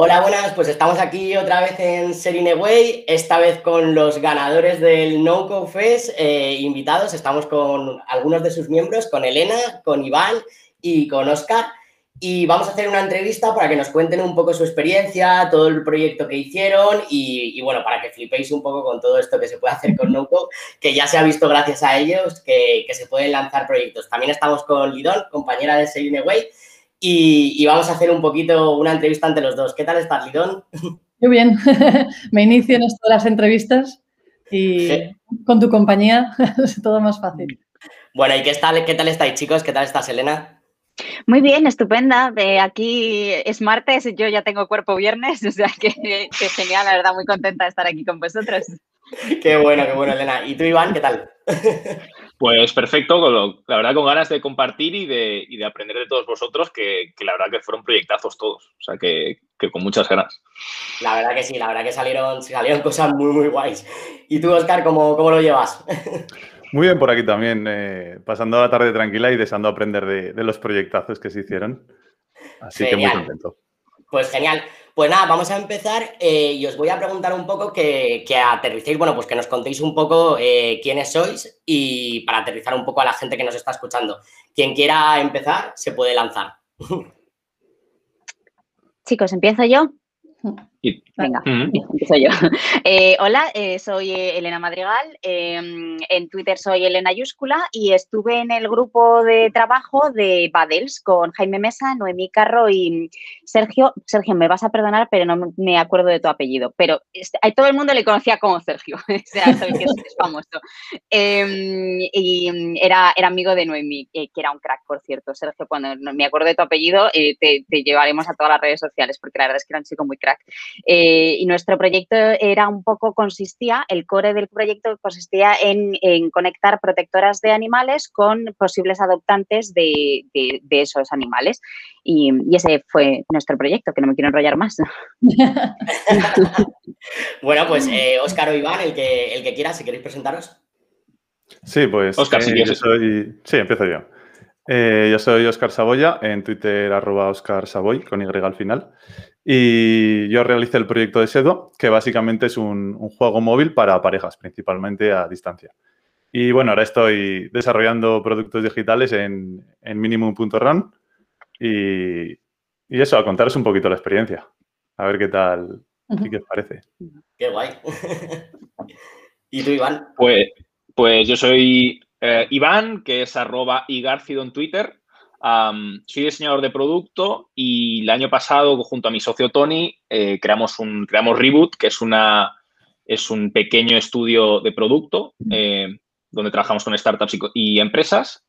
Hola, buenas, pues estamos aquí otra vez en Serine Way, esta vez con los ganadores del No Go Fest eh, invitados. Estamos con algunos de sus miembros, con Elena, con Iván y con Oscar. Y vamos a hacer una entrevista para que nos cuenten un poco su experiencia, todo el proyecto que hicieron y, bueno, para que flipéis un poco con todo esto que se puede hacer con NoCo, que ya se ha visto gracias a ellos que, se pueden lanzar proyectos. También estamos con Lidón, compañera de Serine Way y, vamos a hacer un poquito una entrevista entre los dos. ¿Qué tal estás, Lidón? Muy bien, me inicio en esto de las entrevistas y con tu compañía es todo más fácil. Bueno, ¿y qué tal, qué tal estáis, chicos? ¿Qué tal estás, Elena? Muy bien, estupenda. De aquí es martes, yo ya tengo cuerpo viernes, o sea que, que genial, la verdad, muy contenta de estar aquí con vosotros. Qué bueno, qué bueno, Elena. ¿Y tú, Iván, qué tal? Pues perfecto, la verdad con ganas de compartir y de, aprender de todos vosotros, que, la verdad que fueron proyectazos todos, o sea que, con muchas ganas. La verdad que sí, la verdad que salieron, salieron cosas muy, muy guays. ¿Y tú, Oscar, cómo, cómo lo llevas? Muy bien por aquí también, eh, pasando la tarde tranquila y deseando aprender de, los proyectazos que se hicieron. Así que muy contento. Pues genial. Pues nada, vamos a empezar eh, y os voy a preguntar un poco que, que aterricéis, bueno, pues que nos contéis un poco eh, quiénes sois y para aterrizar un poco a la gente que nos está escuchando. Quien quiera empezar, se puede lanzar. Chicos, ¿empiezo yo? Venga, empiezo yo. Eh, hola, eh, soy eh, Elena Madrigal. Em, en Twitter soy Elena Yúscula y estuve en el grupo de trabajo de Badels con Jaime Mesa, Noemí Carro y Sergio. Sergio, me vas a perdonar, pero no me acuerdo de tu apellido. Pero este, todo el mundo le conocía como Sergio. o sea, soy que es, famoso. Em, y era, era amigo de Noemí, que era un crack, por cierto. Sergio, cuando me acuerdo de tu apellido, te, te, llevaremos a todas las redes sociales, porque la verdad es que era un chico muy crack. Eh, y nuestro proyecto era un poco, consistía, el core del proyecto consistía en, conectar protectoras de animales con posibles adoptantes de, esos animales. Y, ese fue nuestro proyecto, que no me quiero enrollar más. bueno, pues Óscar eh, o Iván, el que, el que quiera, si queréis presentaros. Sí, pues Oscar, si eh, soy... Sí, empiezo yo. Yo soy Oscar Saboya, en Twitter arroba Oscar Saboy, con Y al final. Y yo realicé el proyecto de Sedo, que básicamente es un, juego móvil para parejas, principalmente a distancia. Y bueno, ahora estoy desarrollando productos digitales en, en minimum.run y, y eso, a contaros un poquito la experiencia. A ver qué tal, qué os parece. Qué guay. ¿Y tú, Iván? Pues, pues yo soy eh, Iván, que es arroba igarcido en Twitter soy diseñador de producto y el año pasado, junto a mi socio Tony, eh, creamos, un, creamos Reboot, que es, una, es un pequeño estudio de producto eh, donde trabajamos con startups y, empresas.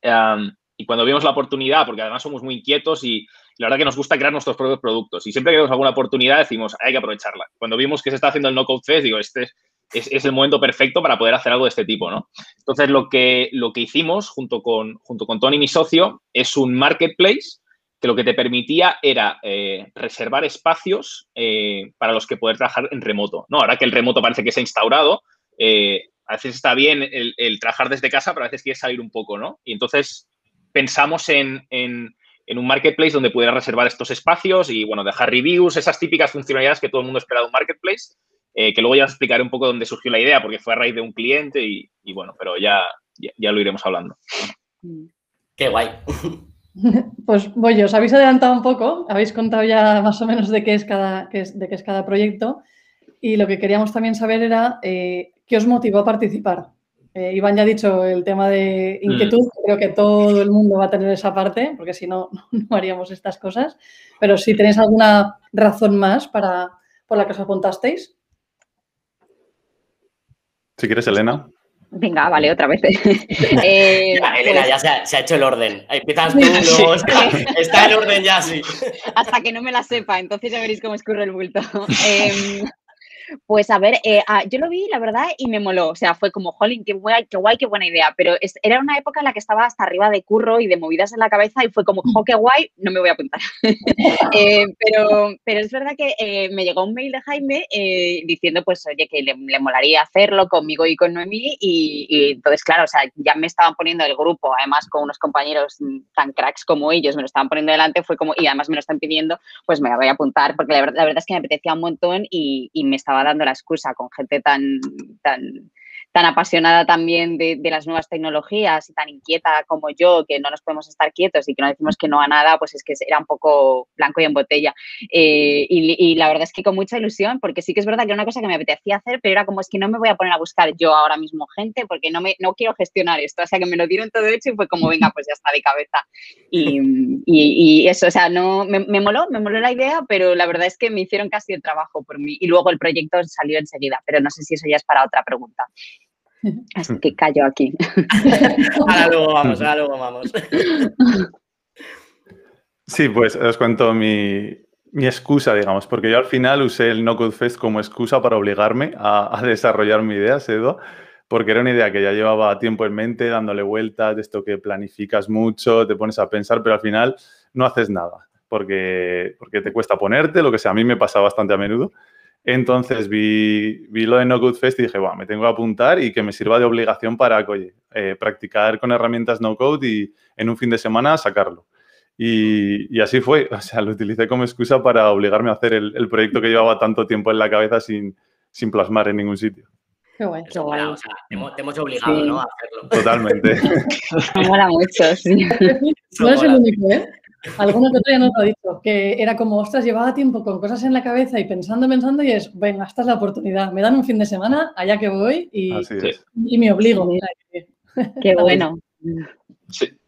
y cuando vimos la oportunidad, porque además somos muy inquietos y la verdad que nos gusta crear nuestros propios productos y siempre que vemos alguna oportunidad decimos, hay que aprovecharla. Cuando vimos que se está haciendo el No Code Fest, digo, este es es, el momento perfecto para poder hacer algo de este tipo, ¿no? Entonces, lo que, lo que hicimos junto con, junto con Tony, mi socio, es un marketplace que lo que te permitía era eh, reservar espacios eh, para los que poder trabajar en remoto, ¿no? Ahora que el remoto parece que se ha instaurado, eh, a veces está bien el, trabajar desde casa, pero a veces quieres salir un poco, ¿no? Y entonces pensamos en, en, en un marketplace donde pudiera reservar estos espacios y, bueno, dejar reviews, esas típicas funcionalidades que todo el mundo espera de un marketplace eh, que luego ya os explicaré un poco dónde surgió la idea, porque fue a raíz de un cliente y, bueno, pero ya, ya, lo iremos hablando. Qué guay. Pues voy, os habéis adelantado un poco, habéis contado ya más o menos de qué es cada, de qué es cada proyecto y lo que queríamos también saber era eh, qué os motivó a participar. Eh, Iván ya ha dicho el tema de inquietud, mm. creo que todo el mundo va a tener esa parte, porque si no, no haríamos estas cosas, pero si tenéis alguna razón más para, por la que os apuntasteis. Si quieres, Elena. Venga, vale, otra vez. Eh, Elena, ya se ha, hecho el orden. Empiezas tú, está, el orden ya, sí. Hasta que no me la sepa, entonces ya veréis cómo escurre el bulto. Pues a ver, eh, ah, yo lo vi, la verdad, y me moló. O sea, fue como, jolín, qué guay, qué guay, qué buena idea. Pero era una época en la que estaba hasta arriba de curro y de movidas en la cabeza y fue como, jo, qué guay, no me voy a apuntar. Eh, pero, pero es verdad que eh, me llegó un mail de Jaime diciendo, pues, oye, que le, molaría hacerlo conmigo y con Noemí. Y, entonces, claro, o sea, ya me estaban poniendo el grupo, además con unos compañeros tan cracks como ellos, me lo estaban poniendo delante, fue como, y además me lo están pidiendo, pues me voy a apuntar, porque la verdad, la verdad es que me apetecía un montón y, y me estaba dando la excusa con gente tan, tan tan apasionada también de, las nuevas tecnologías y tan inquieta como yo, que no nos podemos estar quietos y que no decimos que no a nada, pues es que era un poco blanco y en botella. Eh, y, la verdad es que con mucha ilusión, porque sí que es verdad que era una cosa que me apetecía hacer, pero era como es que no me voy a poner a buscar yo ahora mismo gente porque no, me, no quiero gestionar esto. O sea, que me lo dieron todo hecho y fue como, venga, pues ya está de cabeza. Y, eso, o sea, no, me, me, moló, me moló la idea, pero la verdad es que me hicieron casi el trabajo por mí. Y luego el proyecto salió enseguida, pero no sé si eso ya es para otra pregunta. Así que callo aquí. ahora luego vamos, ahora luego vamos. Sí, pues os cuento mi, excusa, digamos, porque yo al final usé el No Code Fest como excusa para obligarme a, desarrollar mi idea, Sedo, porque era una idea que ya llevaba tiempo en mente, dándole vueltas, de esto que planificas mucho, te pones a pensar, pero al final no haces nada, porque, porque te cuesta ponerte, lo que sea, a mí me pasa bastante a menudo. Entonces vi, vi, lo de No Code Fest y dije, bueno, me tengo que apuntar y que me sirva de obligación para oye, eh, practicar con herramientas no code y en un fin de semana sacarlo. Y, y, así fue, o sea, lo utilicé como excusa para obligarme a hacer el, el proyecto que llevaba tanto tiempo en la cabeza sin, sin plasmar en ningún sitio. Qué bueno, qué bueno. O sea, te hemos, obligado, ¿no? A hacerlo. Totalmente. Me mola mucho, sí. No es el único, ¿eh? Alguno que otro ya nos lo ha dicho, que era como, ostras, llevaba tiempo con cosas en la cabeza y pensando, pensando, y es, venga, esta es la oportunidad. Me dan un fin de semana, allá que voy y, y me obligo. Qué bueno.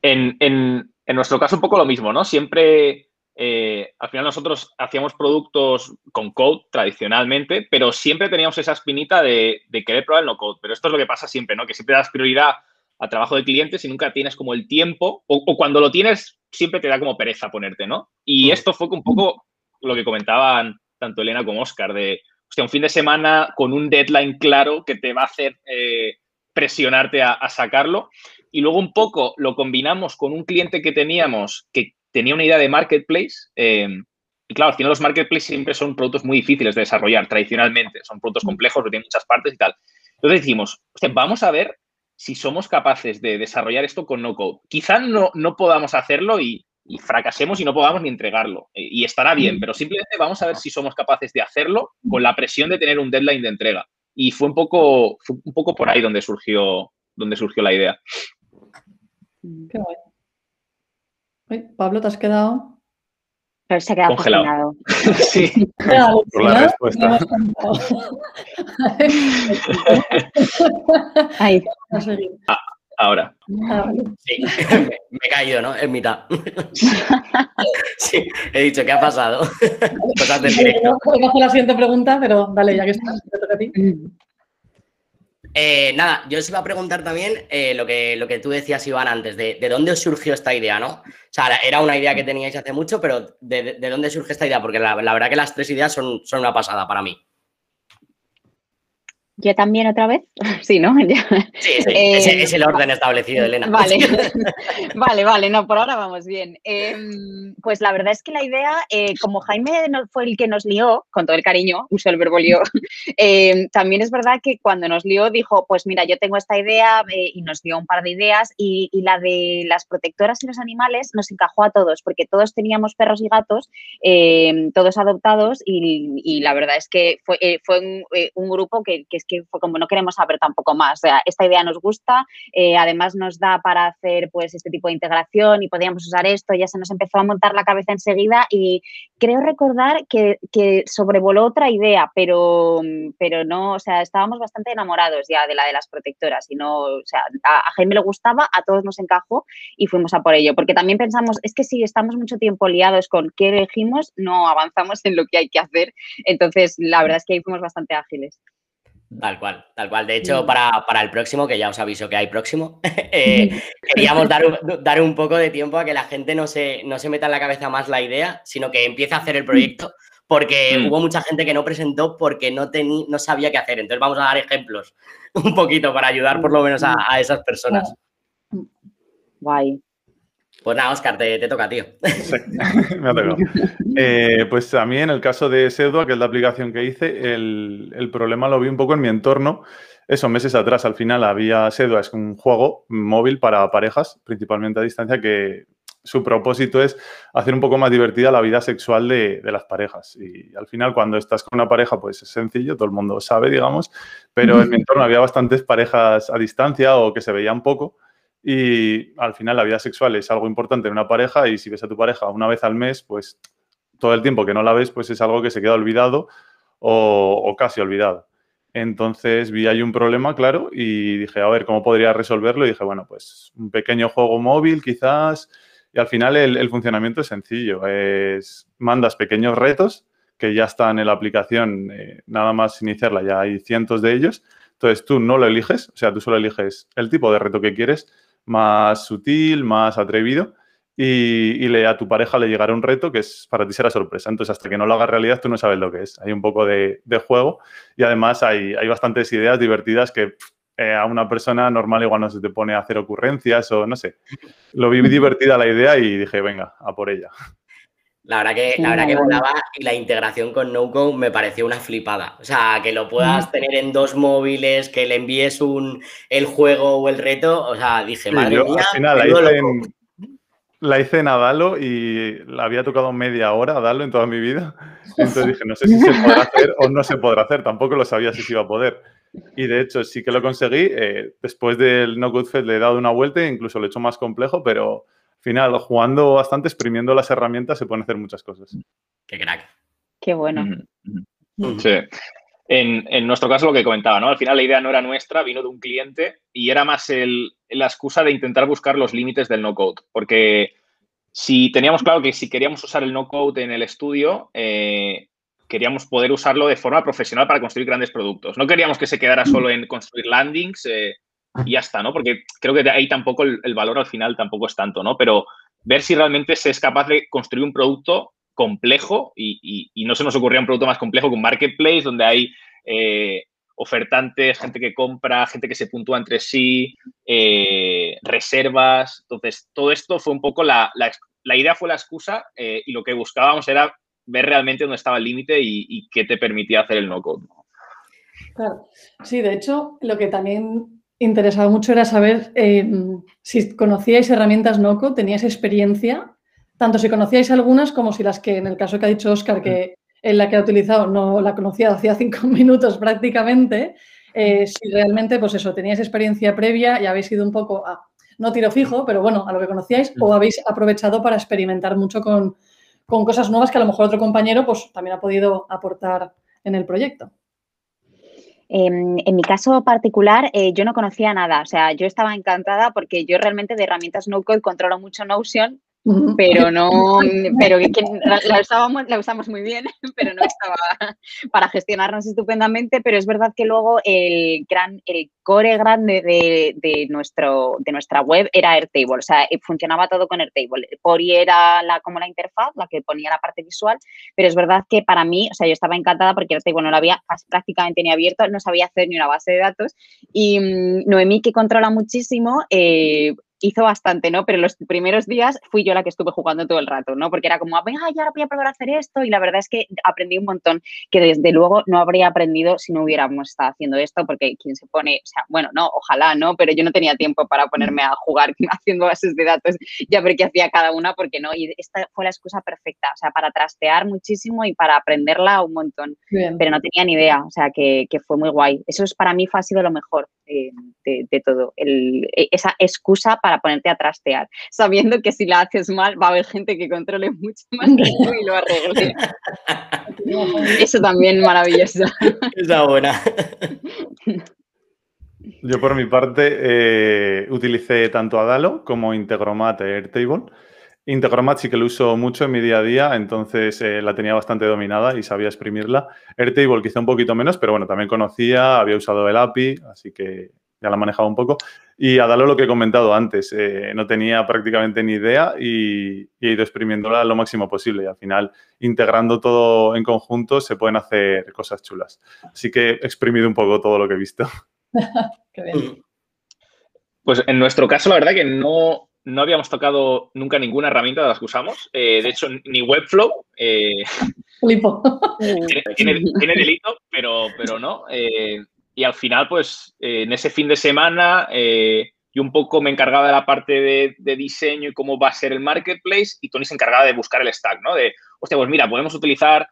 En, en, en, nuestro caso, un poco lo mismo, ¿no? Siempre, eh, al final, nosotros hacíamos productos con code tradicionalmente, pero siempre teníamos esa espinita de, de querer probar el no code. Pero esto es lo que pasa siempre, ¿no? Que siempre das prioridad a trabajo de clientes y nunca tienes como el tiempo, o, cuando lo tienes, siempre te da como pereza ponerte, ¿no? Y mm. esto fue un poco lo que comentaban tanto Elena como Oscar, de, hostia, un fin de semana con un deadline claro que te va a hacer eh, presionarte a, sacarlo. Y luego un poco lo combinamos con un cliente que teníamos que tenía una idea de marketplace. Eh, y claro, al final los marketplaces siempre son productos muy difíciles de desarrollar tradicionalmente. Son productos mm. complejos, que tienen muchas partes y tal. Entonces decimos, vamos a ver si somos capaces de desarrollar esto con no code. Quizá no, no podamos hacerlo y, fracasemos y no podamos ni entregarlo. Eh, y estará bien, pero simplemente vamos a ver si somos capaces de hacerlo con la presión de tener un deadline de entrega. Y fue un poco, un poco por ahí donde surgió, donde surgió la idea. Qué Pablo, ¿te has quedado? Pero se ha quedado congelado. sí, por la respuesta. Ahí. Ah, ahora. Sí, me, he caído, ¿no? En mitad. Sí, he dicho, ¿qué ha pasado? Cosas de directo. No, hacer la siguiente pregunta, pero dale, ya que estás, te toca a ti. Eh, nada, yo os iba a preguntar también eh, lo, que, lo que tú decías, Iván, antes, de, de, dónde os surgió esta idea, ¿no? O sea, era una idea que teníais hace mucho, pero ¿de, dónde surge esta idea? Porque la, la, verdad que las tres ideas son, son una pasada para mí. Yo también otra vez. Sí, ¿no? Sí, sí. es, el orden establecido, Elena. Vale, vale, vale. No, por ahora vamos bien. Em, pues la verdad es que la idea, eh, como Jaime fue el que nos lió, con todo el cariño, uso el verbo lió, em, también es verdad que cuando nos lió dijo, pues mira, yo tengo esta idea eh, y nos dio un par de ideas y, la de las protectoras y los animales nos encajó a todos, porque todos teníamos perros y gatos, em, todos adoptados y, la verdad es que fue, eh, fue un, grupo que, que es que fue como no queremos saber tampoco más. O sea, esta idea nos gusta, eh, además nos da para hacer pues este tipo de integración y podíamos usar esto, ya se nos empezó a montar la cabeza enseguida y creo recordar que, sobrevoló otra idea, pero, pero no, o sea, estábamos bastante enamorados ya de la de las protectoras y no, o sea, a, Jaime le gustaba, a todos nos encajó y fuimos a por ello, porque también pensamos, es que si estamos mucho tiempo liados con qué elegimos, no avanzamos en lo que hay que hacer. Entonces, la verdad es que ahí fuimos bastante ágiles. Tal cual, tal cual. De hecho, para, el próximo, que ya os aviso que hay próximo, eh, queríamos dar un, dar un poco de tiempo a que la gente no se, no se meta en la cabeza más la idea, sino que empiece a hacer el proyecto, porque mm. hubo mucha gente que no presentó porque no, no sabía qué hacer. Entonces vamos a dar ejemplos un poquito para ayudar por lo menos a, esas personas. Guay. Pues nada, Oscar, te, toca, tío. Sí, me ha tocado. Eh, pues a mí, en el caso de Sedua, que es la aplicación que hice, el, el, problema lo vi un poco en mi entorno. Eso, meses atrás, al final había Sedua, es un juego móvil para parejas, principalmente a distancia, que su propósito es hacer un poco más divertida la vida sexual de, las parejas. Y al final, cuando estás con una pareja, pues es sencillo, todo el mundo sabe, digamos, pero en mi entorno había bastantes parejas a distancia o que se veían poco. Y al final la vida sexual es algo importante en una pareja y si ves a tu pareja una vez al mes, pues todo el tiempo que no la ves, pues es algo que se queda olvidado o, casi olvidado. Entonces vi ahí un problema, claro, y dije, a ver, ¿cómo podría resolverlo? Y dije, bueno, pues un pequeño juego móvil quizás, y al final el, funcionamiento es sencillo. Es, mandas pequeños retos que ya están en la aplicación, eh, nada más iniciarla, ya hay cientos de ellos. Entonces tú no lo eliges, o sea, tú solo eliges el tipo de reto que quieres, más sutil, más atrevido, y, le, a tu pareja le llegará un reto que es para ti será sorpresa. Entonces, hasta que no lo hagas realidad, tú no sabes lo que es. Hay un poco de, juego y además hay, hay bastantes ideas divertidas que eh, a una persona normal igual no se te pone a hacer ocurrencias o no sé. Lo vi divertida la idea y dije, venga, a por ella. La verdad que, la verdad que volaba y la integración con NoCo me pareció una flipada. O sea, que lo puedas mm. tener en dos móviles, que le envíes un, el juego o el reto. O sea, dije, madre mía. Al final, la hice, en, la hice en Adalo y la había tocado media hora Adalo en toda mi vida. Entonces dije, no sé si se podrá hacer o no se podrá hacer. Tampoco lo sabía si se iba a poder. Y de hecho, sí que lo conseguí. Eh, después del No Good Fest le he dado una vuelta, incluso lo he hecho más complejo, pero final, jugando bastante, exprimiendo las herramientas, se pueden hacer muchas cosas. Qué crack. Qué bueno. Sí. En, nuestro caso, lo que comentaba, ¿no? Al final la idea no era nuestra, vino de un cliente y era más el, la excusa de intentar buscar los límites del no-code. Porque si teníamos claro que si queríamos usar el no-code en el estudio, eh, queríamos poder usarlo de forma profesional para construir grandes productos. No queríamos que se quedara solo en construir landings eh, y ya está, ¿no? Porque creo que de ahí tampoco el, valor al final tampoco es tanto, ¿no? Pero ver si realmente se es capaz de construir un producto complejo y, no se nos ocurría un producto más complejo que un marketplace donde hay eh, ofertantes, gente que compra, gente que se puntúa entre sí, eh, reservas. Entonces, todo esto fue un poco la, la, idea fue la excusa y lo que buscábamos era ver realmente dónde estaba el límite y, qué te permitía hacer el no-code. Claro, sí, de hecho, lo que también interesaba mucho era saber eh, si conocíais herramientas no-code, teníais experiencia, tanto si conocíais algunas como si las que, en el caso que ha dicho Oscar, que en la que ha utilizado no la conocía hacía cinco minutos prácticamente, eh, si realmente, pues eso, teníais experiencia previa y habéis ido un poco a, no tiro fijo, pero bueno, a lo que conocíais, o habéis aprovechado para experimentar mucho con, con cosas nuevas que a lo mejor otro compañero pues, también ha podido aportar en el proyecto. Em, en mi caso particular, eh, yo no conocía nada. O sea, yo estaba encantada porque yo realmente de herramientas no-code controlo mucho Notion pero no, pero que, la, usábamos, la, usamos muy bien, pero no estaba para gestionarnos estupendamente, pero es verdad que luego el gran, el core grande de, nuestro, de nuestra web era Airtable, o sea, funcionaba todo con Airtable. Pori era la, como la interfaz, la que ponía la parte visual, pero es verdad que para mí, o sea, yo estaba encantada porque Airtable no lo había prácticamente ni abierto, no sabía hacer ni una base de datos y mm, Noemí, que controla muchísimo, eh, hizo bastante, ¿no? Pero los primeros días fui yo la que estuve jugando todo el rato, ¿no? Porque era como, venga, ya ahora voy a probar a hacer esto y la verdad es que aprendí un montón que desde luego no habría aprendido si no hubiéramos estado haciendo esto porque quien se pone, o sea, bueno, no, ojalá, ¿no? Pero yo no tenía tiempo para ponerme a jugar haciendo bases de datos ya ver qué hacía cada una porque no, y esta fue la excusa perfecta, o sea, para trastear muchísimo y para aprenderla un montón, pero no tenía ni idea, o sea, que, que, fue muy guay. Eso es para mí fue, ha sido lo mejor eh, de, de, todo, el, e, esa excusa para para ponerte a trastear, sabiendo que si la haces mal va a haber gente que controle mucho más que tú y lo arregle. Eso también maravilloso. Esa buena. Yo por mi parte eh, utilicé tanto Adalo como Integromat Airtable. Integromat sí que lo uso mucho en mi día a día, entonces eh, la tenía bastante dominada y sabía exprimirla. Airtable quizá un poquito menos, pero bueno, también conocía, había usado el API, así que ya la manejaba un poco. Y a Dalo lo que he comentado antes, eh, no tenía prácticamente ni idea y, he ido exprimiéndola lo máximo posible. Y al final, integrando todo en conjunto, se pueden hacer cosas chulas. Así que he exprimido un poco todo lo que he visto. Qué bien. Pues en nuestro caso, la verdad que no, no habíamos tocado nunca ninguna herramienta de las que usamos. Eh, de hecho, ni Webflow. Eh, tiene, tiene, delito, pero, pero no. Eh, y al final, pues, en ese fin de semana, yo un poco me encargaba de la parte de, diseño y cómo va a ser el marketplace, y Tony se encargaba de buscar el stack, ¿no? De, hostia, pues mira, podemos utilizar.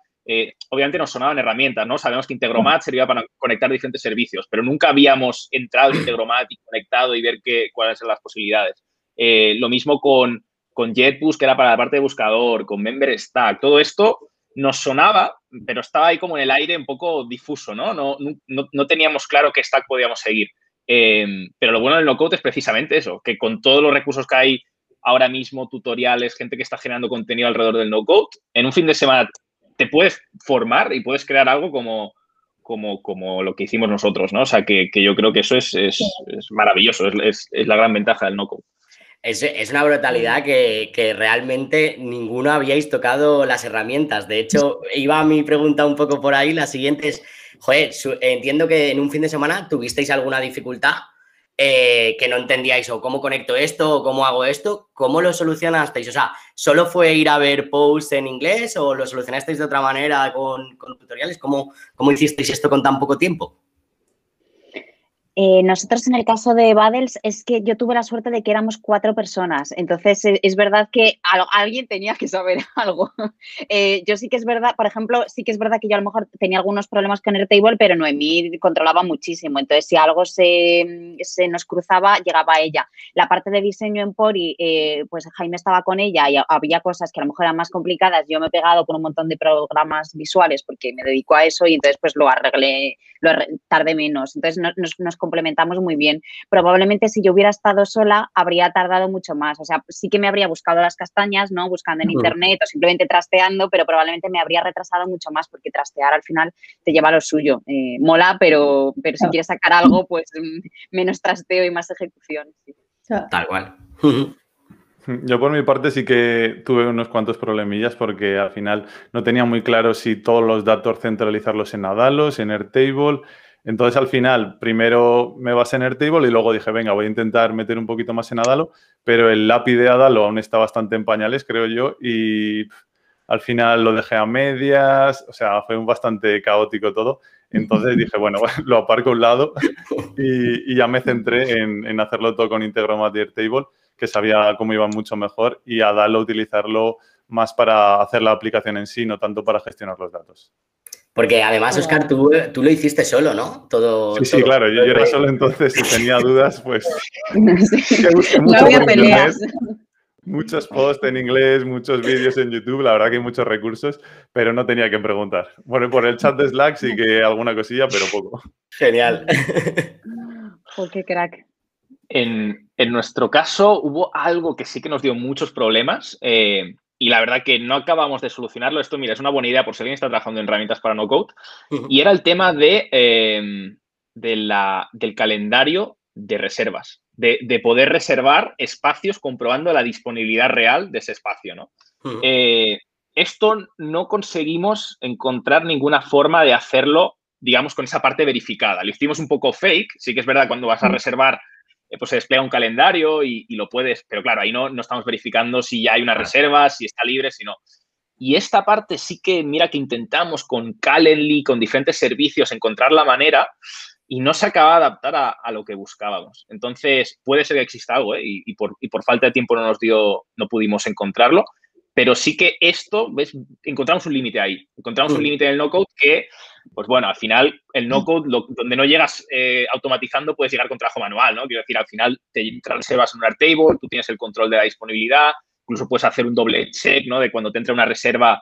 obviamente nos sonaban herramientas, ¿no? Sabemos que Integromat servía para conectar diferentes servicios, pero nunca habíamos entrado en Integromat y conectado y ver qué, cuáles eran las posibilidades. Eh, lo mismo con, con JetBus, que era para la parte de buscador, con Member Stack. Todo esto nos sonaba, pero estaba ahí como en el aire un poco difuso, ¿no? No, no, teníamos claro qué stack podíamos seguir. Em, pero lo bueno del no-code es precisamente eso, que con todos los recursos que hay ahora mismo, tutoriales, gente que está generando contenido alrededor del no-code, en un fin de semana te puedes formar y puedes crear algo como, como, como lo que hicimos nosotros, ¿no? O sea, que, yo creo que eso es, maravilloso, es, es la gran ventaja del no-code. Es, una brutalidad que, realmente ninguno habíais tocado las herramientas. De hecho, iba mi pregunta un poco por ahí. La siguiente es, joder, entiendo que en un fin de semana tuvisteis alguna dificultad eh, que no entendíais o cómo conecto esto o cómo hago esto. ¿Cómo lo solucionasteis? O sea, ¿solo fue ir a ver posts en inglés o lo solucionasteis de otra manera con, tutoriales? ¿Cómo, ¿Cómo hicisteis esto con tan poco tiempo? Eh, nosotros en el caso de Badels es que yo tuve la suerte de que éramos cuatro personas, entonces eh, es verdad que alguien tenía que saber algo. Eh, yo sí que es verdad, por ejemplo, sí que es verdad que yo a lo mejor tenía algunos problemas con Airtable, pero Noemí controlaba muchísimo, entonces si algo se, nos cruzaba, llegaba a ella. La parte de diseño en Pori, pues Jaime estaba con ella y había cosas que a lo mejor eran más complicadas, yo me he pegado con un montón de programas visuales porque me dedico a eso y entonces pues lo arreglé, lo tardé menos, entonces nos, nos complementamos muy bien. Probablemente si yo hubiera estado sola habría tardado mucho más. O sea, sí que me habría buscado las castañas, ¿no? Buscando en internet o simplemente trasteando, pero probablemente me habría retrasado mucho más porque trastear al final te lleva lo suyo. Eh, mola, pero, pero si quieres sacar algo, pues mm, menos trasteo y más ejecución. Tal cual. Yo por mi parte sí que tuve unos cuantos problemillas porque al final no tenía muy claro si todos los datos centralizarlos en Adalos, en Airtable, entonces, al final, primero me basé en Airtable y luego dije, venga, voy a intentar meter un poquito más en Adalo, pero el lápiz de Adalo aún está bastante en pañales, creo yo, y al final lo dejé a medias, o sea, fue un bastante caótico todo. Entonces dije, bueno, lo aparco a un lado y, ya me centré en, hacerlo todo con Integromat y Airtable, que sabía cómo iba mucho mejor, y Adalo utilizarlo más para hacer la aplicación en sí, no tanto para gestionar los datos. Porque además, Oscar, tú, tú, lo hiciste solo, ¿no? Todo, sí, sí, claro. Yo, era solo entonces si tenía dudas, pues... no había peleas. Muchos posts en inglés, muchos vídeos en YouTube, la verdad que hay muchos recursos, pero no tenía que preguntar. Bueno, por el chat de Slack sí que alguna cosilla, pero poco. Genial. Oh, qué crack. En, en, nuestro caso hubo algo que sí que nos dio muchos problemas. Eh, y la verdad que no acabamos de solucionarlo. Esto, mira, es una buena idea por si alguien está trabajando en herramientas para no code. Y era el tema de, em, del calendario de reservas, de, poder reservar espacios comprobando la disponibilidad real de ese espacio. ¿no? Eh, esto no conseguimos encontrar ninguna forma de hacerlo, digamos, con esa parte verificada. Lo hicimos un poco fake. Sí que es verdad, cuando vas a reservar pues se despliega un calendario y, lo puedes, pero claro, ahí no, no estamos verificando si ya hay una reserva, si está libre, si no. Y esta parte sí que, mira que intentamos con Calendly, con diferentes servicios, encontrar la manera y no se acaba de adaptar a, lo que buscábamos. Entonces, puede ser que exista algo ¿eh? y, por, y, por, falta de tiempo no nos dio, no pudimos encontrarlo, pero sí que esto, ¿ves? Encontramos un límite ahí. Encontramos un mm. límite en el no-code que pues bueno, al final el no-code, donde no llegas eh, automatizando, puedes llegar con trabajo manual, ¿no? Quiero decir, al final te reservas en un Airtable, tú tienes el control de la disponibilidad, incluso puedes hacer un doble check, ¿no? De cuando te entra una reserva,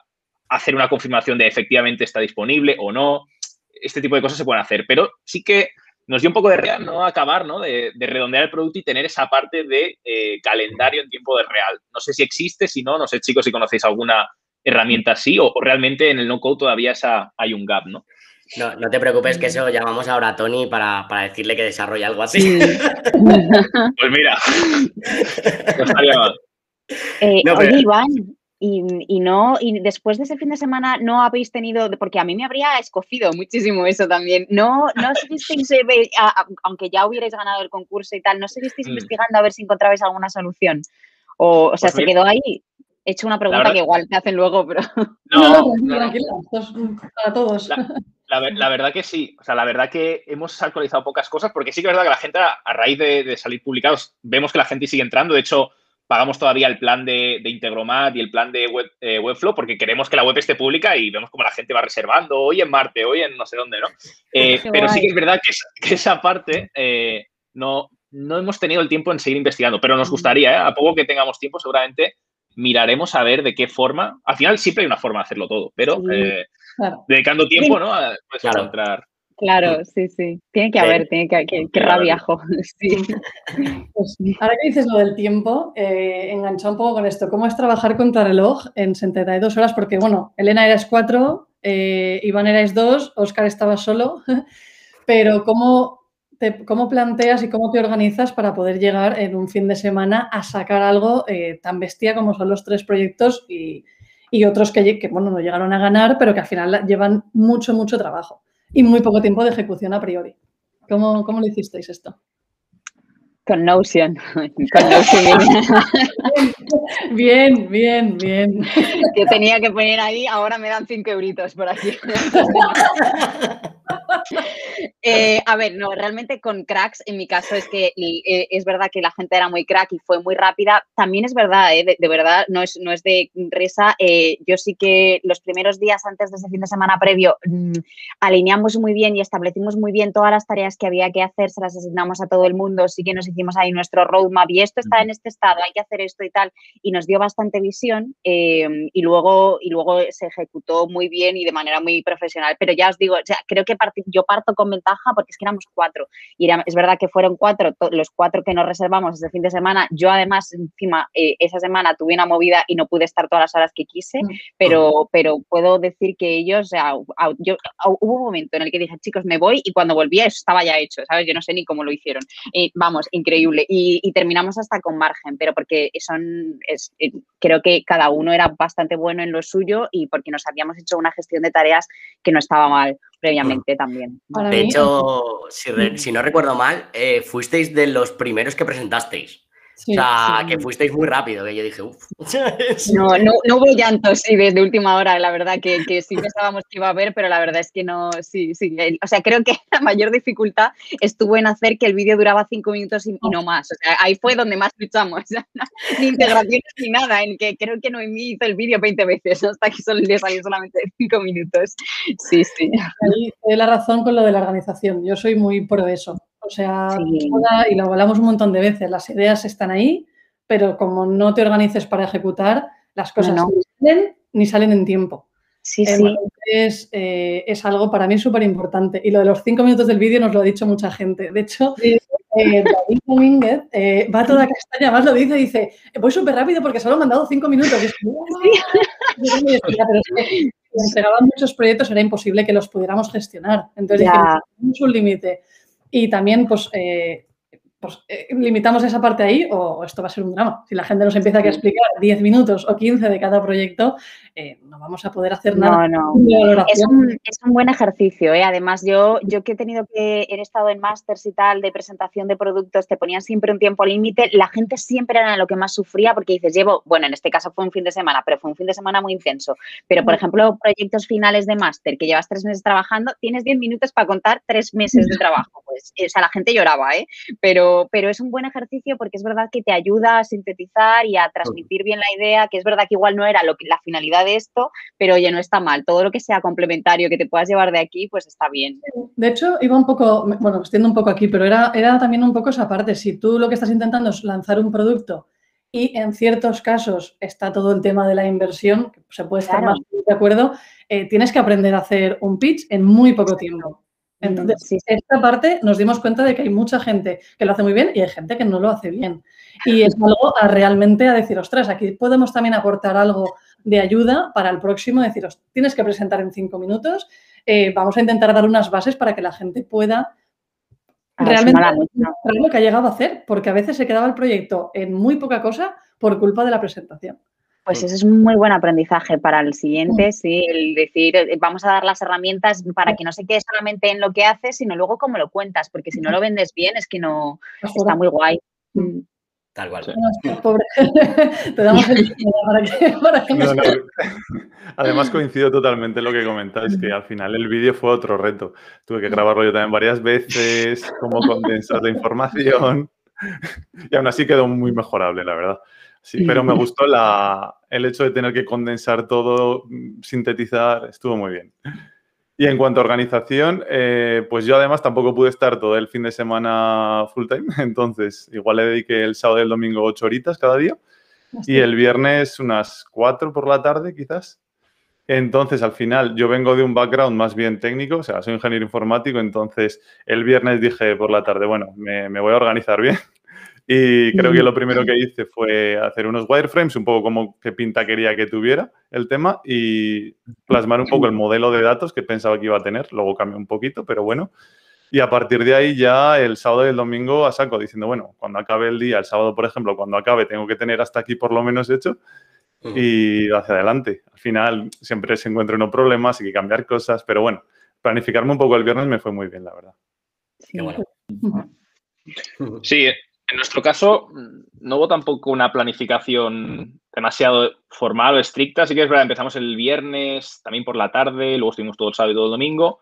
hacer una confirmación de efectivamente está disponible o no. Este tipo de cosas se pueden hacer, pero sí que nos dio un poco de real, ¿no? Acabar, ¿no? De, redondear el producto y tener esa parte de eh, calendario en tiempo de real. No sé si existe, si no, no sé, chicos, si conocéis alguna herramienta así o, realmente en el no-code todavía esa, hay un gap, ¿no? No, no te preocupes que eso llamamos ahora a Tony para, decirle que desarrolle algo así. pues mira, no estaría mal. Eh, oye, Iván, y, no, y después de ese fin de semana no habéis tenido, porque a mí me habría escogido muchísimo eso también. No, no seguisteis, aunque ya hubierais ganado el concurso y tal, no seguisteis mm. investigando a ver si encontrabais alguna solución. O, o sea, pues se quedó ahí. He hecho una pregunta que igual te hacen luego, pero. No, no, para todos. La, verdad que sí. O sea, la verdad que hemos actualizado pocas cosas, porque sí que es verdad que la gente, a, raíz de, salir publicados, vemos que la gente sigue entrando. De hecho, pagamos todavía el plan de, Integromat y el plan de web, eh, Webflow porque queremos que la web esté pública y vemos como la gente va reservando hoy en Marte, hoy en no sé dónde, ¿no? Eh, pero sí que es verdad que, esa parte eh, no, no hemos tenido el tiempo en seguir investigando, pero nos gustaría, a poco que tengamos tiempo, seguramente miraremos a ver de qué forma. Al final siempre hay una forma de hacerlo todo, pero dedicando tiempo, ¿no? A pues, encontrar. Claro, sí, sí. Tiene que haber, tiene que, que, que rabiajo. Sí. Pues, ahora que dices lo del tiempo, eh, engancha un poco con esto. ¿Cómo es trabajar contra reloj en 72 horas? Porque, bueno, Elena eras cuatro, eh, Iván erais dos, Oscar estaba solo, pero ¿cómo, ¿cómo planteas y cómo te organizas para poder llegar en un fin de semana a sacar algo eh, tan bestia como son los tres proyectos y, y otros que, que, bueno, no llegaron a ganar, pero que al final llevan mucho, mucho trabajo? Y muy poco tiempo de ejecución a priori. ¿Cómo, cómo lo hicisteis esto? Con Notion. Con Notion. bien, bien, bien. Que tenía que poner ahí, ahora me dan cinco euritos por aquí. Eh, a ver, no, realmente con cracks, en mi caso es que eh, es verdad que la gente era muy crack y fue muy rápida. También es verdad, eh, de, verdad, no es, no es de risa. yo sí que los primeros días antes de ese fin de semana previo mm, alineamos muy bien y establecimos muy bien todas las tareas que había que hacer, se las asignamos a todo el mundo, sí que nos hicimos ahí nuestro roadmap y esto está en este estado, hay que hacer esto y tal, y nos dio bastante visión y, luego, y luego se ejecutó muy bien y de manera muy profesional. Pero ya os digo, o sea, creo que yo parto con ventaja porque es que éramos cuatro. Y es verdad que fueron cuatro, los cuatro que nos reservamos ese fin de semana. Yo además, encima, eh, esa semana tuve una movida y no pude estar todas las horas que quise, mm. pero, pero puedo decir que ellos, o sea, yo, hubo un momento en el que dije, chicos, me voy y cuando volví eso estaba ya hecho, ¿sabes? Yo no sé ni cómo lo hicieron. Y, vamos, increíble. Y, terminamos hasta con margen, pero porque son, es, eh, creo que cada uno era bastante bueno en lo suyo y porque nos habíamos hecho una gestión de tareas que no estaba mal previamente también. De hecho, si, no recuerdo mal, eh, fuisteis de los primeros que presentasteis o sea, que fuisteis muy rápido, que yo dije, uff. No, no, no, hubo llantos, sí, desde última hora, la verdad que, que, sí pensábamos que iba a haber, pero la verdad es que no, sí, sí. O sea, creo que la mayor dificultad estuvo en hacer que el vídeo duraba cinco minutos y, no más. O sea, ahí fue donde más luchamos. ni integración ni nada, en que creo que Noemí hizo el vídeo 20 veces, hasta que solo le salió solamente cinco minutos. Sí, sí. Ahí la razón con lo de la organización. Yo soy muy pro eso. O sea, y lo hablamos un montón de veces, las ideas están ahí, pero como no te organices para ejecutar, las cosas no, salen ni salen en tiempo. Sí, sí. Eh, es algo para mí súper importante. Y lo de los cinco minutos del vídeo nos lo ha dicho mucha gente. De hecho, eh, David Domínguez eh, va toda castaña, más lo dice, dice, voy súper rápido porque solo me han dado cinco minutos. Y pero entregaban muchos proyectos, era imposible que los pudiéramos gestionar. Entonces, dijimos, un límite y también, pues, eh, pues eh, limitamos esa parte ahí o esto va a ser un drama. Si la gente nos empieza a explicar 10 minutos o 15 de cada proyecto, eh, no vamos a poder hacer nada. No, no. Es un, es un, buen ejercicio. ¿eh? Además, yo, yo que he tenido que, he estado en másters y tal, de presentación de productos, te ponían siempre un tiempo límite. La gente siempre era lo que más sufría porque dices, llevo, bueno, en este caso fue un fin de semana, pero fue un fin de semana muy intenso. Pero, por ejemplo, proyectos finales de máster que llevas tres meses trabajando, tienes 10 minutos para contar tres meses de trabajo. Pues, o sea, la gente lloraba, ¿eh? Pero, pero es un buen ejercicio porque es verdad que te ayuda a sintetizar y a transmitir bien la idea, que es verdad que igual no era lo que, la finalidad esto, pero oye, no está mal. Todo lo que sea complementario que te puedas llevar de aquí, pues está bien. De hecho, iba un poco, bueno, extiendo un poco aquí, pero era, era también un poco esa parte. Si tú lo que estás intentando es lanzar un producto y en ciertos casos está todo el tema de la inversión, que se puede estar más de acuerdo, eh, tienes que aprender a hacer un pitch en muy poco tiempo. Entonces, esta parte nos dimos cuenta de que hay mucha gente que lo hace muy bien y hay gente que no lo hace bien. Y es algo a realmente a decir, ostras, aquí podemos también aportar algo de ayuda para el próximo, deciros, tienes que presentar en cinco minutos, eh, vamos a intentar dar unas bases para que la gente pueda realmente lo que ha llegado a hacer, porque a veces se quedaba el proyecto en muy poca cosa por culpa de la presentación. Pues eso es un muy buen aprendizaje para el siguiente, mm. sí, el decir, eh, vamos a dar las herramientas para que no se quede solamente en lo que haces, sino luego cómo lo cuentas, porque si no lo vendes bien es que no está muy guay. Mm. Tal cual. pobre. Te damos el para que, para que no, Además coincido totalmente en lo que comentáis, que al final el vídeo fue otro reto. Tuve que grabarlo yo también varias veces, cómo condensar la información. Y aún así quedó muy mejorable, la verdad. Sí, pero me gustó la, el hecho de tener que condensar todo, sintetizar, estuvo muy bien. Y en cuanto a organización, eh, pues yo además tampoco pude estar todo el fin de semana full time, entonces igual le dediqué el sábado y el domingo ocho horitas cada día y el viernes unas cuatro por la tarde quizás. Entonces, al final, yo vengo de un background más bien técnico, o sea, soy ingeniero informático, entonces el viernes dije por la tarde, bueno, me, me voy a organizar bien y creo que lo primero que hice fue hacer unos wireframes, un poco como qué pinta quería que tuviera el tema y plasmar un poco el modelo de datos que pensaba que iba a tener. Luego cambié un poquito, pero bueno. Y a partir de ahí ya el sábado y el domingo a saco, diciendo, bueno, cuando acabe el día, el sábado, por ejemplo, cuando acabe, tengo que tener hasta aquí por lo menos hecho y hacia adelante. Al final siempre se encuentran unos problemas, hay que cambiar cosas, pero bueno, planificarme un poco el viernes me fue muy bien, la verdad. Sí, bueno. Sí, en nuestro caso, no hubo tampoco una planificación demasiado formal o estricta. Así que es verdad, empezamos el viernes, también por la tarde, luego estuvimos todo el sábado y todo el domingo.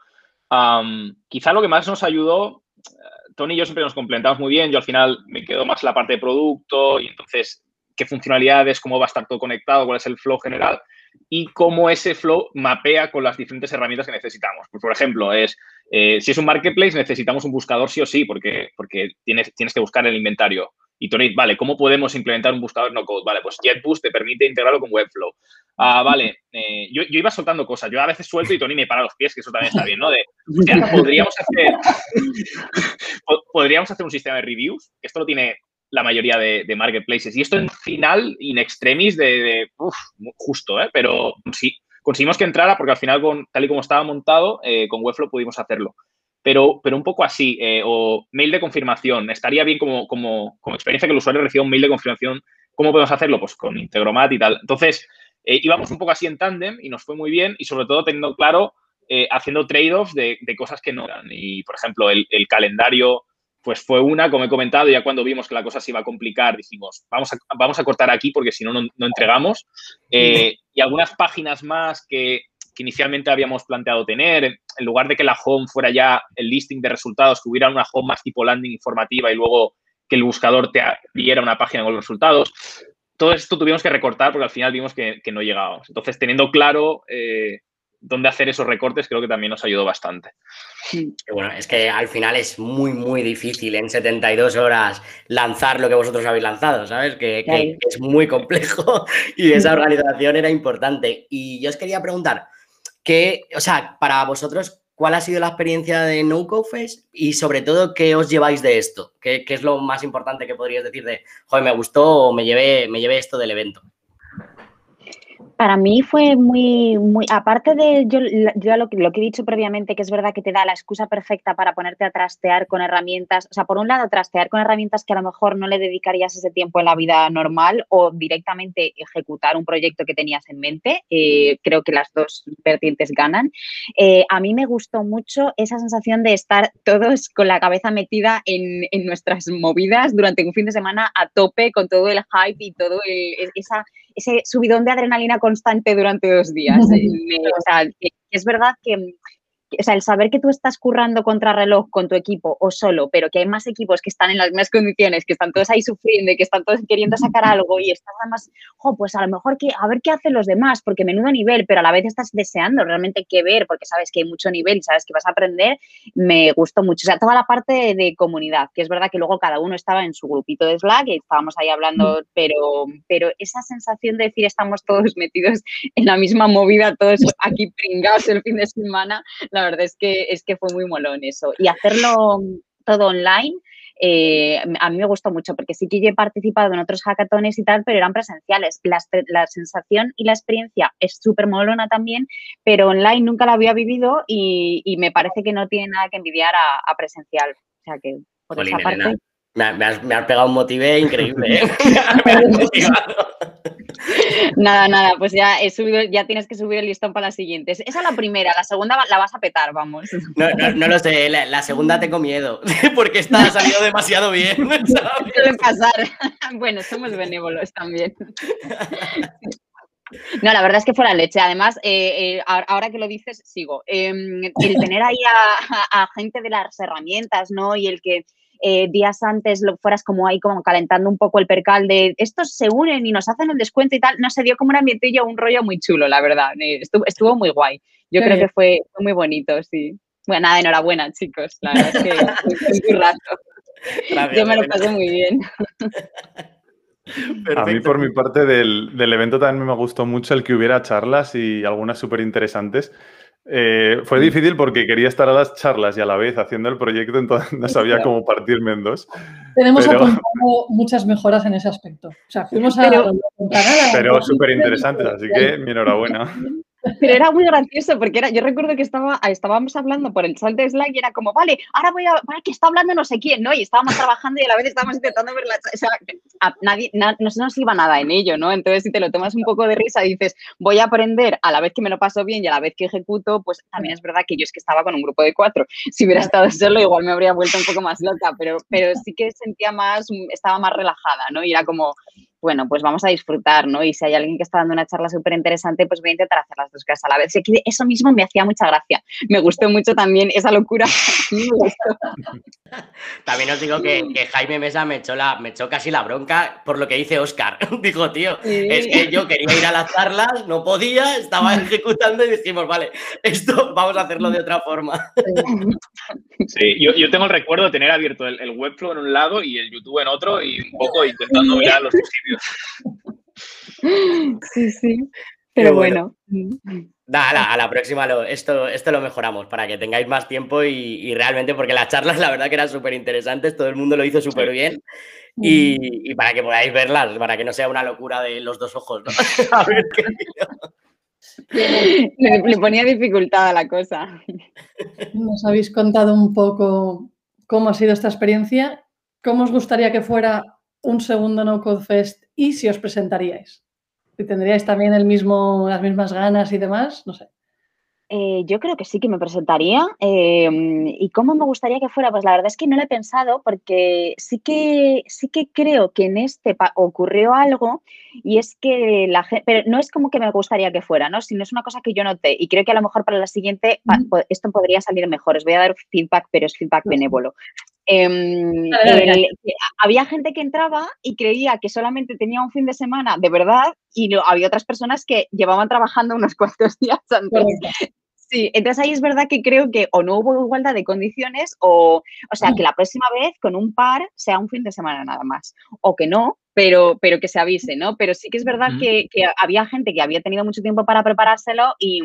quizá lo que más nos ayudó, eh, Tony y yo siempre nos complementamos muy bien. Yo al final me quedo más la parte de producto y entonces qué funcionalidades, cómo va a estar todo conectado, cuál es el flow general y cómo ese flow mapea con las diferentes herramientas que necesitamos. Pues, por ejemplo, es eh, si es un marketplace, necesitamos un buscador sí o sí, porque, porque tienes, tienes que buscar el inventario. Y Tony, vale, ¿cómo podemos implementar un buscador no code? Vale, pues JetBoost te permite integrarlo con Webflow. Ah, vale, eh, yo, iba soltando cosas. Yo a veces suelto y Tony me para los pies, que eso también está bien, ¿no? De, podríamos hacer, podríamos hacer un sistema de reviews, esto lo tiene la mayoría de, marketplaces. Y esto en final, in extremis, de, justo, ¿eh? Pero sí, conseguimos que entrara porque al final, con, tal y como estaba montado, eh, con Webflow pudimos hacerlo. Pero, pero un poco así, eh, o mail de confirmación. Estaría bien como, como, como experiencia que el usuario reciba un mail de confirmación. ¿Cómo podemos hacerlo? Pues con Integromat y tal. Entonces, eh, íbamos un poco así en tándem y nos fue muy bien y sobre todo teniendo claro, haciendo trade-offs de, de, cosas que no eran. Y, por ejemplo, el, el calendario pues fue una, como he comentado, ya cuando vimos que la cosa se iba a complicar, dijimos, vamos a, vamos a cortar aquí porque si no, no entregamos. Eh, y algunas páginas más que, inicialmente habíamos planteado tener, en lugar de que la home fuera ya el listing de resultados, que hubiera una home más tipo landing informativa y luego que el buscador te diera una página con los resultados. Todo esto tuvimos que recortar porque al final vimos que, no llegábamos. Entonces, teniendo claro eh, dónde hacer esos recortes creo que también nos ayudó bastante. Bueno, es que al final es muy, muy difícil en 72 horas lanzar lo que vosotros habéis lanzado, ¿sabes? Que, es muy complejo y esa organización era importante. Y yo os quería preguntar, ¿qué, o sea, para vosotros, ¿cuál ha sido la experiencia de No y sobre todo qué os lleváis de esto? ¿Qué, ¿Qué, es lo más importante que podrías decir de, joder, me gustó o me llevé, me llevé esto del evento? Para mí fue muy, muy, aparte de yo, yo lo, que, he dicho previamente, que es verdad que te da la excusa perfecta para ponerte a trastear con herramientas, o sea, por un lado, trastear con herramientas que a lo mejor no le dedicarías ese tiempo en la vida normal o directamente ejecutar un proyecto que tenías en mente. Eh, creo que las dos vertientes ganan. Eh, a mí me gustó mucho esa sensación de estar todos con la cabeza metida en, en nuestras movidas durante un fin de semana a tope con todo el hype y todo esa ese subidón de adrenalina constante durante dos días. o sea, es verdad que o sea, el saber que tú estás currando contra reloj con tu equipo o solo, pero que hay más equipos que están en las mismas condiciones, que están todos ahí sufriendo y que están todos queriendo sacar algo y estás además, jo, pues a lo mejor que, a ver qué hacen los demás, porque menudo nivel, pero a la vez estás deseando realmente qué ver, porque sabes que hay mucho nivel y sabes que vas a aprender, me gustó mucho. O sea, toda la parte de, comunidad, que es verdad que luego cada uno estaba en su grupito de Slack y estábamos ahí hablando, pero, pero esa sensación de decir estamos todos metidos en la misma movida, todos aquí pringados el fin de semana, la verdad es que, es que fue muy molón eso. Y hacerlo todo online eh, a mí me gustó mucho porque sí que yo he participado en otros hackatones y tal, pero eran presenciales. La, sensación y la experiencia es súper molona también, pero online nunca la había vivido y, me parece que no tiene nada que envidiar a, presencial. O sea que por esa parte... Me, has, pegado un motive increíble. ¿eh? nada, nada, pues ya he subido, ya tienes que subir el listón para las siguientes. Esa es la primera, la segunda la vas a petar, vamos. No, no, lo sé, la, segunda tengo miedo, porque esta ha salido demasiado bien. Suele pasar. Bueno, somos benévolos también. No, la verdad es que fue la leche. Además, eh, eh, ahora que lo dices, sigo. Em, el tener ahí a, gente de las herramientas, ¿no? Y el que eh, días antes lo fueras como ahí, como calentando un poco el percal de estos se unen y nos hacen el descuento y tal, no se dio como un ambientillo, un rollo muy chulo, la verdad. Estuvo, muy guay. Yo creo que fue, muy bonito, sí. Bueno, nada, enhorabuena, chicos. La verdad es que fue un rato. Yo me lo pasé muy bien. A mí, por mi parte, del, del, evento también me gustó mucho el que hubiera charlas y algunas súper interesantes. Eh, fue difícil porque quería estar a las charlas y a la vez haciendo el proyecto, entonces no sabía cómo partirme en dos. Tenemos muchas mejoras en ese aspecto. O sea, fuimos a... Pero, pero súper interesantes, así que mi enhorabuena. Pero era muy gracioso porque era, yo recuerdo que estaba, estábamos hablando por el chat de Slack y era como, vale, ahora voy a, que está hablando no sé quién, ¿no? Y estábamos trabajando y a la vez estábamos intentando ver la... O sea, a nadie, no se nos iba nada en ello, ¿no? Entonces, si te lo tomas un poco de risa y dices, voy a aprender a la vez que me lo paso bien y a la vez que ejecuto, pues también es verdad que yo es que estaba con un grupo de cuatro. Si hubiera estado solo, igual me habría vuelto un poco más loca, pero, pero sí que sentía más, estaba más relajada, ¿no? Y era como, bueno, pues vamos a disfrutar, ¿no? Y si hay alguien que está dando una charla súper interesante, pues voy a intentar hacer las dos cosas a la vez. Eso mismo me hacía mucha gracia. Me gustó mucho también esa locura. También os digo que, Jaime Mesa me echó, la, me echó casi la bronca por lo que dice Oscar. Dijo, tío, es que yo quería ir a las charlas, no podía, estaba ejecutando y dijimos, vale, esto vamos a hacerlo de otra forma. Sí, yo, tengo el recuerdo de tener abierto el, el, Webflow en un lado y el YouTube en otro y un poco intentando mirar los sitios Sí, sí. Pero bueno. a, la, próxima esto, esto lo mejoramos para que tengáis más tiempo y, realmente, porque las charlas la verdad que eran súper interesantes, todo el mundo lo hizo súper bien y, para que podáis verlas, para que no sea una locura de los dos ojos. le, ponía dificultad a la cosa. Nos habéis contado un poco cómo ha sido esta experiencia. ¿Cómo os gustaría que fuera un segundo No Code Fest y si os presentaríais. Si tendríais también el mismo, las mismas ganas y demás, no sé. Eh, yo creo que sí que me presentaría. Em, ¿Y cómo me gustaría que fuera? Pues la verdad es que no lo he pensado porque sí que, sí que creo que en este ocurrió algo y es que la gente, pero no es como que me gustaría que fuera, ¿no? Sino es una cosa que yo noté y creo que a lo mejor para la siguiente esto podría salir mejor. Os voy a dar feedback, pero es feedback benévolo. Em, había gente que entraba y creía que solamente tenía un fin de semana de verdad y no, había otras personas que llevaban trabajando unos cuantos días antes. Sí, entonces ahí es verdad que creo que o no hubo igualdad de condiciones o, o sea, que la próxima vez con un par sea un fin de semana nada más. O que no, pero, pero que se avise, ¿no? Pero sí que es verdad que, que, había gente que había tenido mucho tiempo para preparárselo y,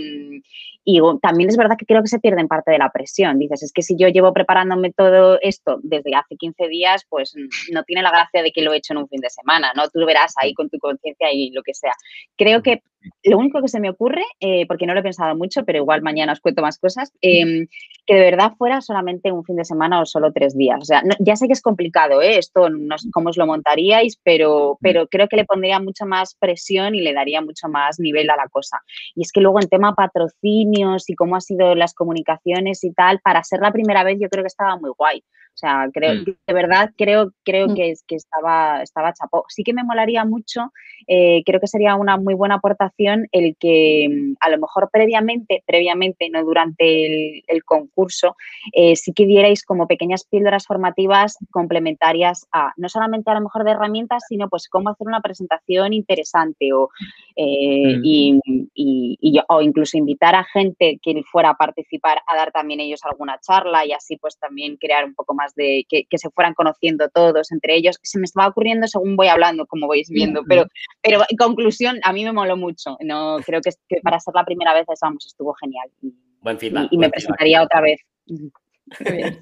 y también es verdad que creo que se pierde en parte de la presión. Dices, es que si yo llevo preparándome todo esto desde hace 15 días, pues no tiene la gracia de que lo he hecho en un fin de semana, ¿no? Tú verás ahí con tu conciencia y lo que sea. Creo que lo único que se me ocurre, eh, porque no lo he pensado mucho, pero igual mañana os cuento más cosas, em, que de verdad fuera solamente un fin de semana o solo tres días. O sea, ya sé que es complicado, ¿eh? Esto, no sé cómo os lo montaríais, pero, pero creo que le pondría mucha más presión y le daría mucho más nivel a la cosa. Y es que luego en tema patrocinio, y cómo han sido las comunicaciones y tal, para ser la primera vez yo creo que estaba muy guay. O sea, creo, mm. de verdad creo, creo mm. que, que estaba, estaba chapó. Sí que me molaría mucho, eh, creo que sería una muy buena aportación el que mm, a lo mejor previamente, previamente, no durante el, concurso, eh, sí que dierais como pequeñas píldoras formativas complementarias a, no solamente a lo mejor de herramientas, sino pues cómo hacer una presentación interesante o, eh, y, y, o incluso invitar a gente que fuera a participar a dar también ellos alguna charla y así pues también crear un poco más de que, se fueran conociendo todos entre ellos. Se me estaba ocurriendo según voy hablando, como vais viendo, pero, pero en conclusión, a mí me moló mucho. No, creo que, para ser la primera vez, vamos, estuvo genial. buen feedback. Y, me presentaría otra vez.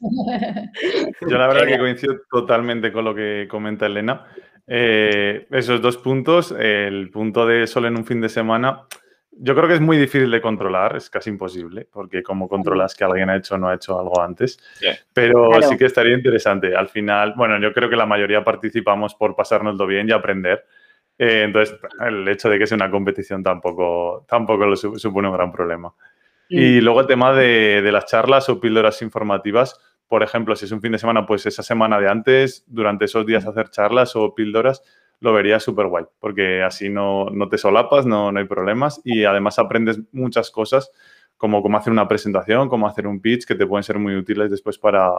Yo la verdad que coincido totalmente con lo que comenta Elena. Eh, esos dos puntos, el punto de solo en un fin de semana, yo creo que es muy difícil de controlar, es casi imposible, porque como controlas que alguien ha hecho o no ha hecho algo antes. Pero sí que estaría interesante. Al final, bueno, yo creo que la mayoría participamos por pasárnoslo bien y aprender. Eh, entonces, el hecho de que sea una competición tampoco, tampoco lo supone un gran problema. Y luego el tema de, de, las charlas o píldoras informativas, por ejemplo, si es un fin de semana, pues esa semana de antes, durante esos días hacer charlas o píldoras, lo vería súper guay, porque así no, no te solapas, no, no, hay problemas y además aprendes muchas cosas, como cómo hacer una presentación, cómo hacer un pitch, que te pueden ser muy útiles después para,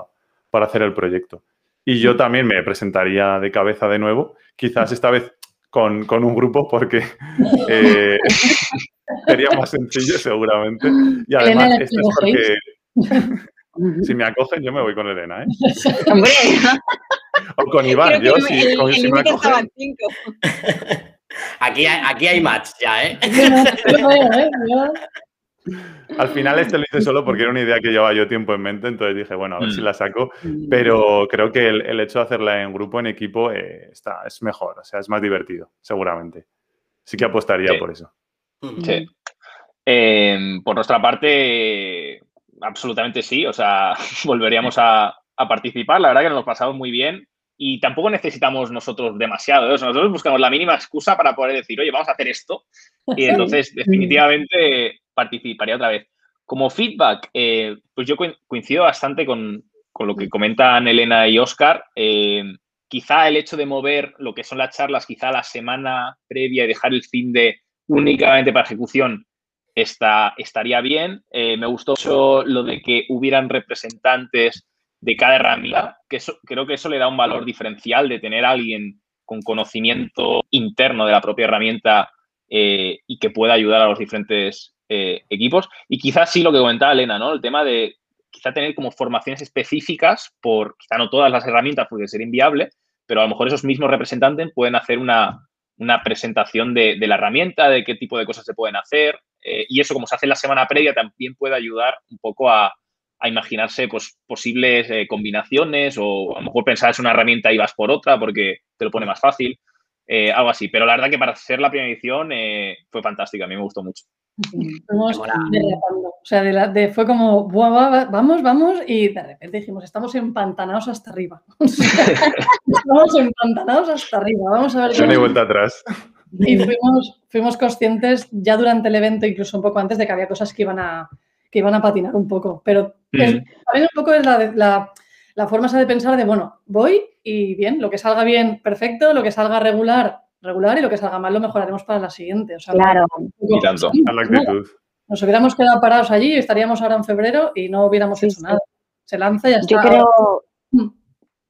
para hacer el proyecto. Y yo también me presentaría de cabeza de nuevo, quizás esta vez con, con un grupo, porque eh, sería más sencillo seguramente. Y además, esto es porque si me acogen, yo me voy con Elena, ¿eh? O con Iván, yo si, con, si me acogen. Aquí hay, aquí hay match ya, ¿eh? Al final este lo hice solo porque era una idea que llevaba yo tiempo en mente, entonces dije, bueno, a ver si mm. la saco, pero creo que el, hecho de hacerla en grupo, en equipo, eh, está, es mejor, o sea, es más divertido, seguramente. Sí que apostaría por eso. Sí. Em, por nuestra parte, absolutamente sí, o sea, volveríamos a, participar, la verdad que nos lo pasamos muy bien y tampoco necesitamos nosotros demasiado, ¿eh? nosotros buscamos la mínima excusa para poder decir, oye, vamos a hacer esto y entonces definitivamente participaría otra vez. Como feedback, eh, pues yo coincido bastante con, lo que comentan Elena y Oscar. Eh, quizá el hecho de mover lo que son las charlas, quizá la semana previa y dejar el fin de únicamente para ejecución, está, estaría bien. Me gustó mucho lo de que hubieran representantes de cada herramienta, que creo que eso le da un valor diferencial de tener a alguien con conocimiento interno de la propia herramienta eh, y que pueda ayudar a los diferentes eh, equipos. Y quizás sí lo que comentaba Elena, ¿no? El tema de quizá tener como formaciones específicas por, quizá no todas las herramientas porque sería inviable, pero a lo mejor esos mismos representantes pueden hacer una, presentación de, la herramienta, de qué tipo de cosas se pueden hacer. Eh, y eso, como se hace la semana previa, también puede ayudar un poco a, imaginarse pues, posibles eh, combinaciones o a lo mejor pensar en una herramienta y vas por otra porque te lo pone más fácil. Eh, algo así. Pero la verdad que para ser la primera edición fue fantástica, a mí me gustó mucho. Fuimos o sea, de fue como, vamos, vamos, y de repente dijimos, estamos empantanados hasta arriba. estamos empantanados hasta arriba, vamos a ver. No hay vuelta atrás. Y fuimos, fuimos conscientes ya durante el evento, incluso un poco antes, de que había cosas que iban a, que iban a patinar un poco. Pero también un poco es la, la, la forma esa de pensar de, bueno, voy y bien, lo que salga bien, perfecto, lo que salga regular, regular y lo que salga mal lo mejoraremos para la siguiente. O sea, claro. y tanto, a la actitud. Nos hubiéramos quedado parados allí, estaríamos ahora en febrero y no hubiéramos hecho nada. Se lanza y ya está. Yo creo, mm.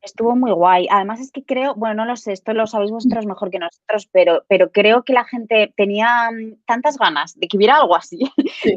Estuvo muy guay. Además es que creo, bueno, no lo sé, esto lo sabéis vosotros mejor que nosotros, pero, pero creo que la gente tenía mm, tantas ganas de que hubiera algo así,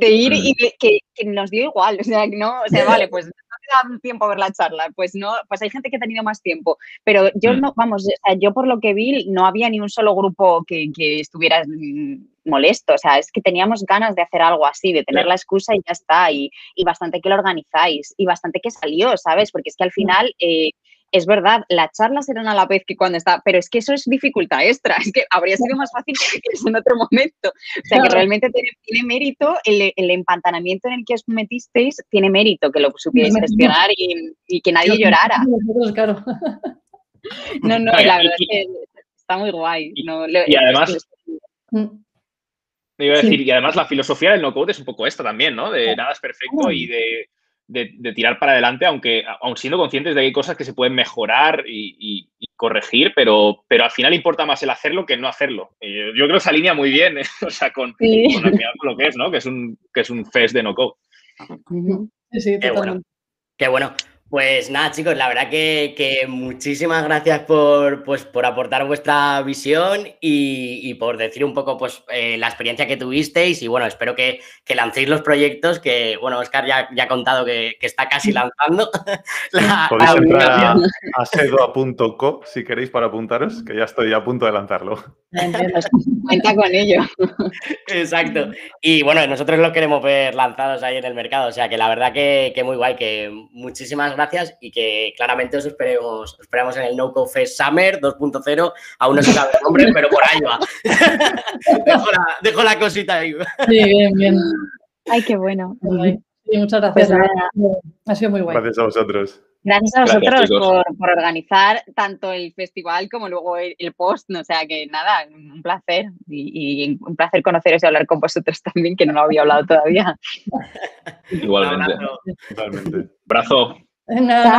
de ir y que, nos dio igual. O sea, que no, o sea, vale, pues no te da tiempo a ver la charla, pues no, pues hay gente que ha tenido más tiempo. Pero yo mm. no, vamos, yo por lo que vi, no había ni un solo grupo que, estuviera mm, molesto. O sea, es que teníamos ganas de hacer algo así, de tener la excusa y ya está. Y, y, bastante que lo organizáis y bastante que salió, ¿sabes? Porque es que al final eh, es verdad, las charlas eran a la vez que cuando está, pero es que eso es dificultad extra, es que habría sido más fácil que en otro momento. O sea, que realmente tiene, mérito, el, empantanamiento en el que os metisteis tiene mérito, que lo supierais gestionar y, que nadie llorara. No, no, la verdad es que está muy guay. y además... iba a decir, y además la filosofía del no-code es un poco esta también, ¿no? De nada es perfecto y de de, tirar para adelante, aunque aun siendo conscientes de que hay cosas que se pueden mejorar y, corregir, pero, pero al final importa más el hacerlo que no hacerlo. yo creo que se alinea muy bien, ¿eh? o sea, con, lo que es, ¿no? Que es un, que es un fest de no code. Sí, sí, Qué bueno. Qué bueno. Pues nada, chicos, la verdad que, muchísimas gracias por, pues, por aportar vuestra visión y, por decir un poco pues, eh, la experiencia que tuvisteis y bueno, espero que, lancéis los proyectos que, bueno, Oscar ya, ya ha contado que, está casi lanzando. Podéis entrar a, sedoa.co si queréis para apuntaros, que ya estoy a punto de lanzarlo. Cuenta con ello. Exacto. Y bueno, nosotros lo queremos ver lanzados ahí en el mercado, o sea que la verdad que, que muy guay, que muchísimas gracias y que claramente os esperemos, esperamos en el No Fest Summer 2.0. Aún no se sabe el nombre, pero por ahí va. dejo, la, cosita ahí. Sí, bien, bien. Ay, qué bueno. muchas gracias. Pues ha sido muy bueno. Gracias a vosotros. Gracias a vosotros por, organizar tanto el festival como luego el, post. O sea que nada, un placer y, un placer conoceros y hablar con vosotros también, que no lo había hablado todavía. Igualmente. Igualmente. Brazo. No,